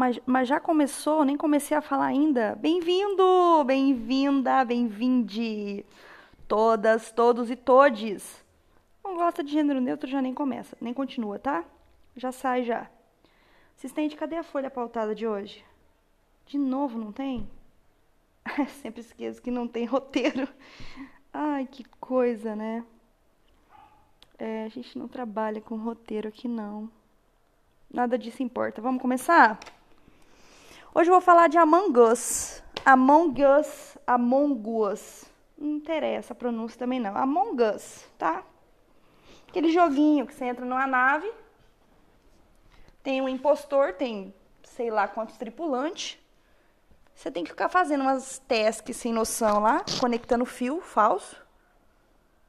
Mas, mas já começou, nem comecei a falar ainda. Bem-vindo, bem-vinda, bem-vinde. Todas, todos e todes. Não gosta de gênero neutro, já nem começa, nem continua, tá? Já sai já. Assistente, cadê a folha pautada de hoje? De novo, não tem? Sempre esqueço que não tem roteiro. Ai, que coisa, né? É, a gente não trabalha com roteiro aqui, não. Nada disso importa. Vamos começar? Hoje eu vou falar de Among Us. Among Us, Among Us. Não interessa a pronúncia também não. Among Us, tá? Aquele joguinho que você entra numa nave, tem um impostor, tem sei lá quantos tripulantes. Você tem que ficar fazendo umas tasks sem noção lá, conectando fio falso.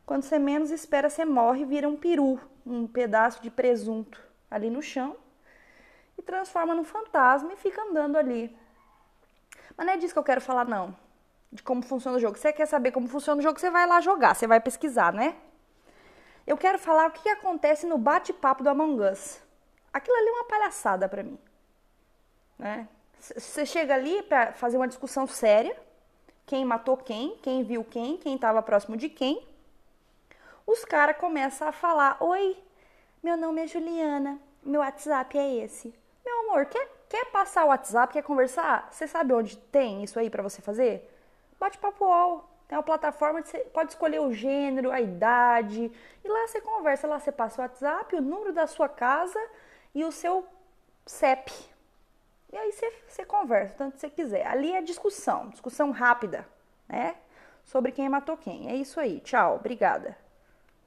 Quando você menos espera, você morre e vira um peru, um pedaço de presunto ali no chão transforma num fantasma e fica andando ali. Mas não é disso que eu quero falar, não. De como funciona o jogo. Você quer saber como funciona o jogo, você vai lá jogar, você vai pesquisar, né? Eu quero falar o que acontece no bate-papo do Among Us. Aquilo ali é uma palhaçada para mim. Né? Você chega ali para fazer uma discussão séria, quem matou quem, quem viu quem, quem estava próximo de quem. Os caras começam a falar: Oi, meu nome é Juliana, meu WhatsApp é esse. Amor, quer, quer passar o WhatsApp, quer conversar? Você sabe onde tem isso aí para você fazer? Bate papo UOL. Tem uma plataforma que você pode escolher o gênero, a idade. E lá você conversa, lá você passa o WhatsApp, o número da sua casa e o seu CEP. E aí você, você conversa, tanto você quiser. Ali é discussão, discussão rápida, né? Sobre quem matou quem. É isso aí. Tchau, obrigada.